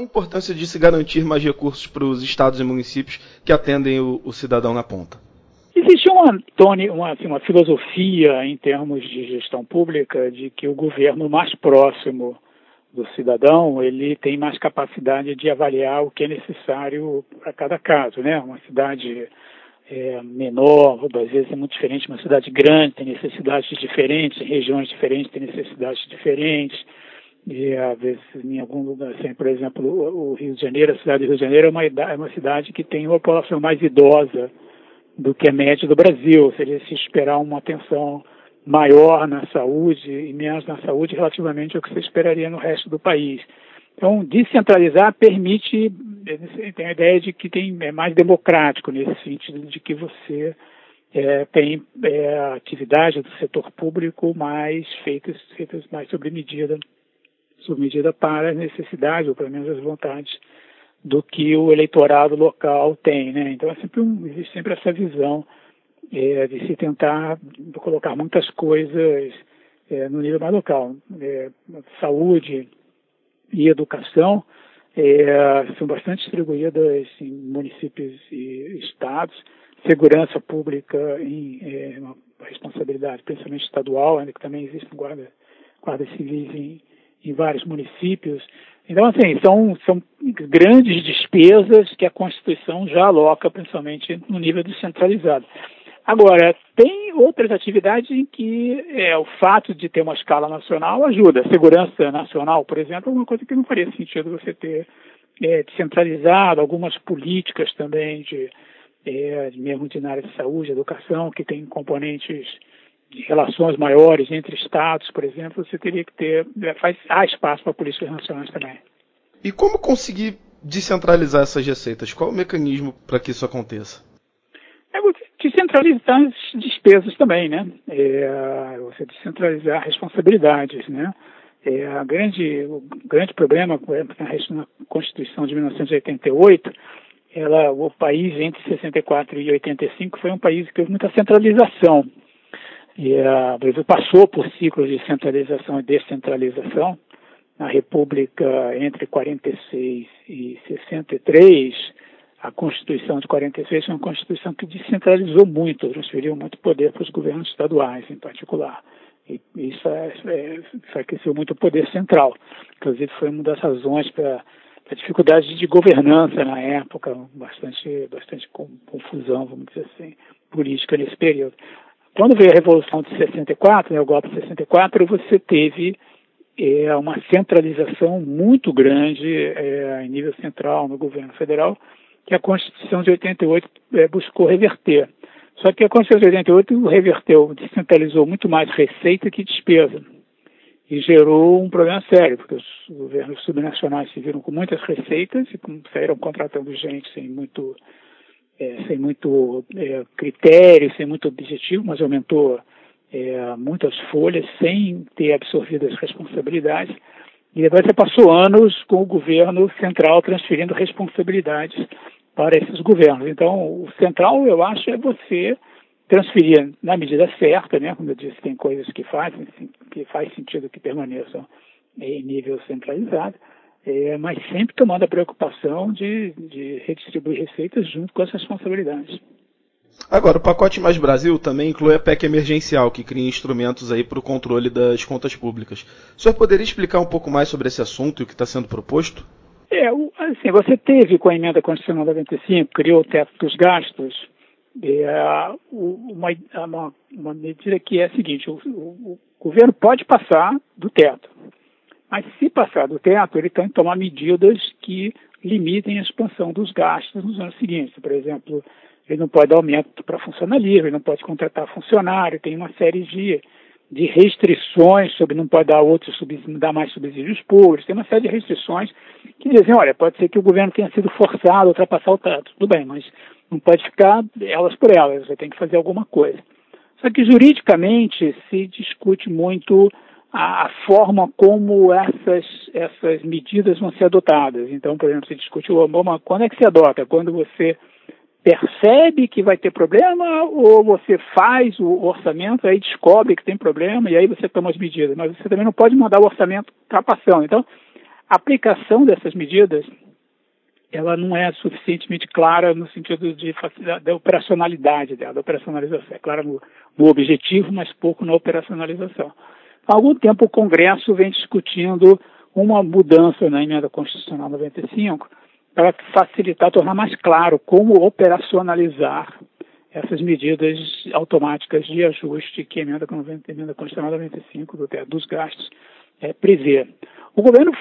A importância de se garantir mais recursos para os estados e municípios que atendem o, o cidadão na ponta? Existe uma, Tony, uma, assim, uma filosofia em termos de gestão pública de que o governo mais próximo do cidadão ele tem mais capacidade de avaliar o que é necessário para cada caso, né? Uma cidade é, menor, às vezes é muito diferente, uma cidade grande tem necessidades diferentes, regiões diferentes têm necessidades diferentes e às vezes em algum lugar, assim, por exemplo, o, Rio de Janeiro, a cidade do Rio de Janeiro é uma, é uma cidade que tem uma população mais idosa do que a média do Brasil, ou seja, se esperar uma atenção maior na saúde e menos na saúde relativamente ao que você esperaria no resto do país. Então, descentralizar permite, tem a ideia de que tem, é mais democrático, nesse sentido de que você é, tem é, atividade do setor público mais feitas, feitas mais sobre medida sob medida para as necessidades, ou pelo menos as vontades, do que o eleitorado local tem. Né? Então, é sempre um, existe sempre essa visão é, de se tentar colocar muitas coisas é, no nível mais local. É, saúde e educação é, são bastante distribuídas em municípios e estados. Segurança pública em é, uma responsabilidade, principalmente estadual, ainda que também existem guardas guarda civis em, em vários municípios. Então, assim, são, são grandes despesas que a Constituição já aloca, principalmente no nível descentralizado. Agora, tem outras atividades em que é, o fato de ter uma escala nacional ajuda. Segurança nacional, por exemplo, é uma coisa que não faria sentido você ter é, descentralizado, algumas políticas também de, é, mesmo de na área de saúde, educação, que tem componentes relações maiores entre estados, por exemplo, você teria que ter. É, faz, há espaço para políticas nacionais também. E como conseguir descentralizar essas receitas? Qual o mecanismo para que isso aconteça? É descentralizar as despesas também, né? É, você descentralizar responsabilidades, né? É, a grande, o grande problema na Constituição de 1988, ela, o país entre 64 e 85 foi um país que teve muita centralização. E a, o Brasil passou por ciclos de centralização e descentralização. Na República, entre 46 e 63, a Constituição de 46 foi uma Constituição que descentralizou muito, transferiu muito poder para os governos estaduais, em particular. E isso é, é, enfraqueceu muito o poder central. Inclusive, foi uma das razões para a dificuldade de governança na época, bastante, bastante confusão, vamos dizer assim, política nesse período. Quando veio a Revolução de 64, né, o golpe de 64, você teve é, uma centralização muito grande é, em nível central no governo federal, que a Constituição de 88 é, buscou reverter. Só que a Constituição de 88 reverteu, descentralizou muito mais receita que despesa. E gerou um problema sério, porque os governos subnacionais se viram com muitas receitas e saíram contratando gente sem muito é, sem muito é, critério, sem muito objetivo, mas aumentou é, muitas folhas sem ter absorvido as responsabilidades. E depois você passou anos com o governo central transferindo responsabilidades para esses governos. Então, o central, eu acho, é você transferir na medida certa, né? Como eu disse, tem coisas que fazem, que faz sentido que permaneçam em nível centralizado, é, mas sempre tomando a preocupação de, de redistribuir receitas junto com as responsabilidades. Agora, o pacote Mais Brasil também inclui a PEC emergencial, que cria instrumentos aí para o controle das contas públicas. O senhor poderia explicar um pouco mais sobre esse assunto e o que está sendo proposto? É, assim, você teve com a emenda constitucional 95, criou o teto dos gastos, é, uma, uma, uma, medida que é a seguinte, o, o, o governo pode passar do teto, mas se passar do teto, ele tem que tomar medidas que limitem a expansão dos gastos nos anos seguintes. Por exemplo, ele não pode dar aumento para funcionalismo, ele não pode contratar funcionário, tem uma série de, de restrições sobre não pode dar outros dar mais subsídios públicos, tem uma série de restrições que dizem, olha, pode ser que o governo tenha sido forçado a ultrapassar o teto, tudo bem, mas não pode ficar elas por elas, você tem que fazer alguma coisa. Só que juridicamente se discute muito a, a, forma como essas, essas medidas vão ser adotadas. Então, por exemplo, se discute o Obama, quando é que se adota? Quando você percebe que vai ter problema ou você faz o orçamento, aí descobre que tem problema e aí você toma as medidas. Mas você também não pode mandar o orçamento ultrapassando. Então, A aplicação dessas medidas ela não é suficientemente clara no sentido de da operacionalidade dela, da operacionalização. É clara no, no objetivo, mas pouco na operacionalização. Há algum tempo o Congresso vem discutindo uma mudança na emenda constitucional 95 para facilitar, tornar mais claro como operacionalizar essas medidas automáticas de ajuste que a emenda, a emenda constitucional 95 do, dos gastos é, prevê. O governo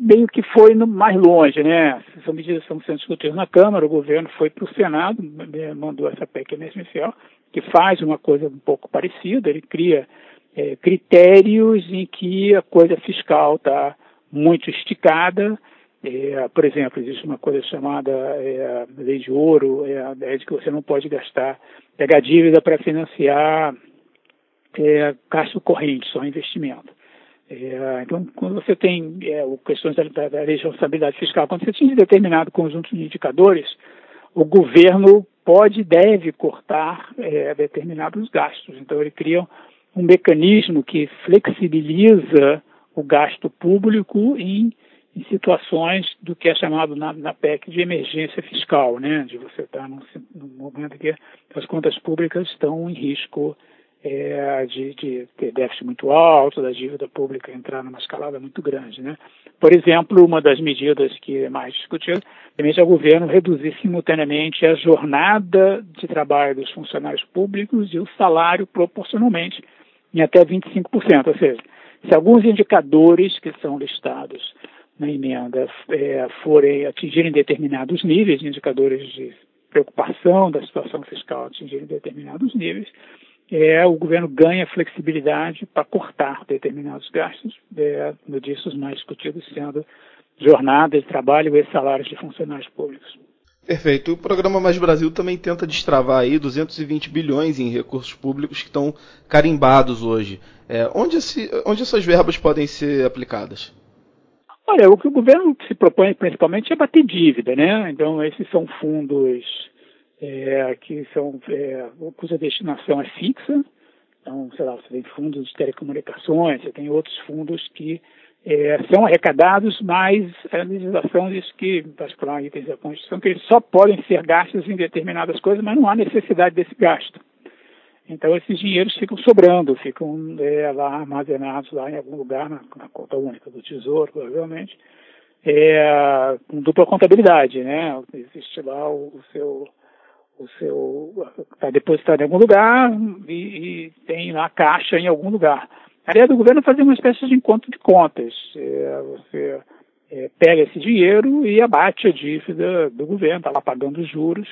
meio que foi no, mais longe, né? Essas medidas estão sendo discutidas na Câmara, o governo foi para o Senado, mandou essa PEC emergencial, que faz uma coisa um pouco parecida, ele cria é, critérios em que a coisa fiscal está muito esticada. É, por exemplo, existe uma coisa chamada é, lei de ouro, é a ideia de que você não pode gastar, pegar dívida para financiar é, gasto corrente, só investimento. É, então, quando você tem é, questões da, da, responsabilidade fiscal, quando você tinha determinado conjunto de indicadores, o governo pode e deve cortar é, determinados gastos. Então, ele cria um mecanismo que flexibiliza o gasto público em, em situações do que é chamado na, na, PEC de emergência fiscal, né? de você estar num, num momento que as contas públicas estão em risco é, de, de, ter déficit muito alto, da dívida pública entrar numa escalada muito grande. Né? Por exemplo, uma das medidas que é mais discutida é o governo reduzir simultaneamente a jornada de trabalho dos funcionários públicos e o salário proporcionalmente em até 25%. Ou seja, se alguns indicadores que são listados na emenda é, forem atingirem determinados níveis, indicadores de preocupação da situação fiscal atingirem determinados níveis, é, o governo ganha flexibilidade para cortar determinados gastos, é, disso os mais discutidos sendo jornada de trabalho e salários de funcionários públicos. Perfeito. O programa Mais Brasil também tenta destravar aí 220 bilhões em recursos públicos que estão carimbados hoje. É, onde, esse, onde essas verbas podem ser aplicadas? Olha, o que o governo se propõe principalmente é bater dívida, né? Então, esses são fundos é, que são é, cuja destinação é fixa. Então, sei lá, você tem fundos de telecomunicações, você tem outros fundos que é, são arrecadados, mas a legislação diz que, em particular itens da Constituição, que eles só podem ser gastos em determinadas coisas, mas não há necessidade desse gasto. Então esses dinheiros ficam sobrando, ficam é, lá armazenados lá em algum lugar, na, na conta única do Tesouro, provavelmente, é, com dupla contabilidade, né? Existe lá o, o seu o seu está depositado em algum lugar e, e, tem lá caixa em algum lugar. A ideia do governo é fazer uma espécie de encontro de contas. É, você é, pega esse dinheiro e abate a dívida do governo, está lá pagando os juros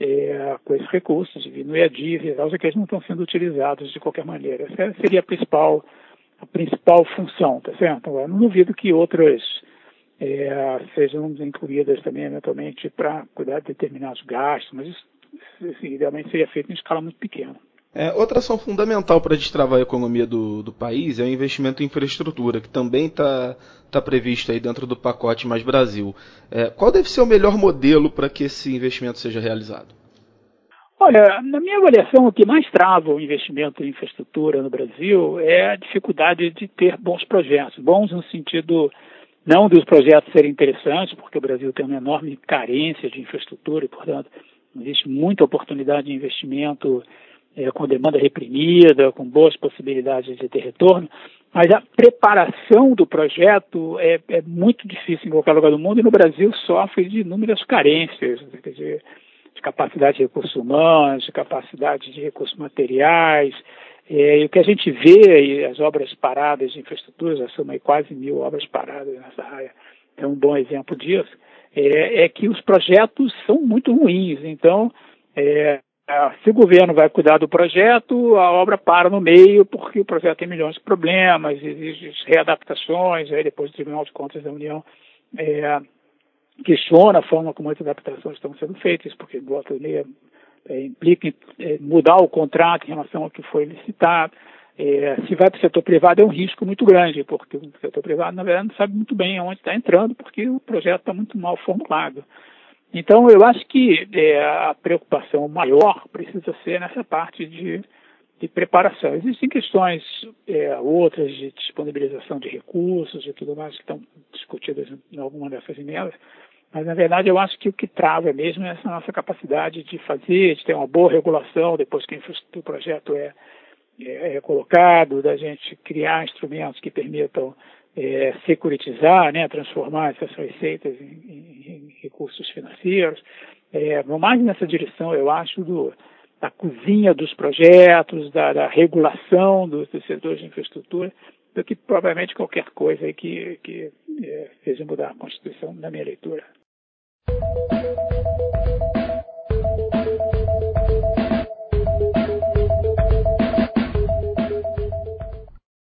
é, com esses recursos, diminui a dívida, causa que eles não estão sendo utilizados de qualquer maneira. Essa seria a principal, a principal função, tá certo? Eu não duvido que outras é, sejam incluídas também, eventualmente, para cuidar de determinados gastos, mas isso assim, idealmente seria feito em escala muito pequena. É, outra ação fundamental para destravar a economia do, do, país é o investimento em infraestrutura, que também está tá previsto aí dentro do pacote Mais Brasil. É, qual deve ser o melhor modelo para que esse investimento seja realizado? Olha, na minha avaliação, o que mais trava o investimento em infraestrutura no Brasil é a dificuldade de ter bons projetos. Bons no sentido não dos projetos serem interessantes, porque o Brasil tem uma enorme carência de infraestrutura e, portanto, existe muita oportunidade de investimento é, com demanda reprimida, com boas possibilidades de ter retorno, mas a preparação do projeto é, é, muito difícil em qualquer lugar do mundo e no Brasil sofre de inúmeras carências, quer dizer, de capacidade de recursos humanos, de capacidade de recursos materiais. É, e o que a gente vê, as obras paradas de infraestrutura, já são aí quase mil obras paradas nessa área, é um bom exemplo disso, é, é que os projetos são muito ruins. Então, é, se o governo vai cuidar do projeto, a obra para no meio, porque o projeto tem milhões de problemas, exige readaptações, aí depois o Tribunal de Contas da União é, questiona a forma como as adaptações estão sendo feitas, porque meia é, implica é, mudar o contrato em relação ao que foi licitado. É, se vai para o setor privado é um risco muito grande, porque o setor privado, na verdade, não sabe muito bem onde está entrando, porque o projeto está muito mal formulado. Então, eu acho que é, a preocupação maior precisa ser nessa parte de de preparação. Existem questões é, outras de disponibilização de recursos e tudo mais que estão discutidas em alguma dessas emendas, mas na verdade eu acho que o que trava mesmo é essa nossa capacidade de fazer, de ter uma boa regulação depois que o projeto é, é, é colocado, da gente criar instrumentos que permitam é, securitizar, né, transformar essas receitas em, em, em recursos financeiros. É, mais nessa direção, eu acho, do, da cozinha dos projetos, da, da regulação dos, dos, setores de infraestrutura, do que provavelmente qualquer coisa que, que é, mudar a Constituição na minha leitura.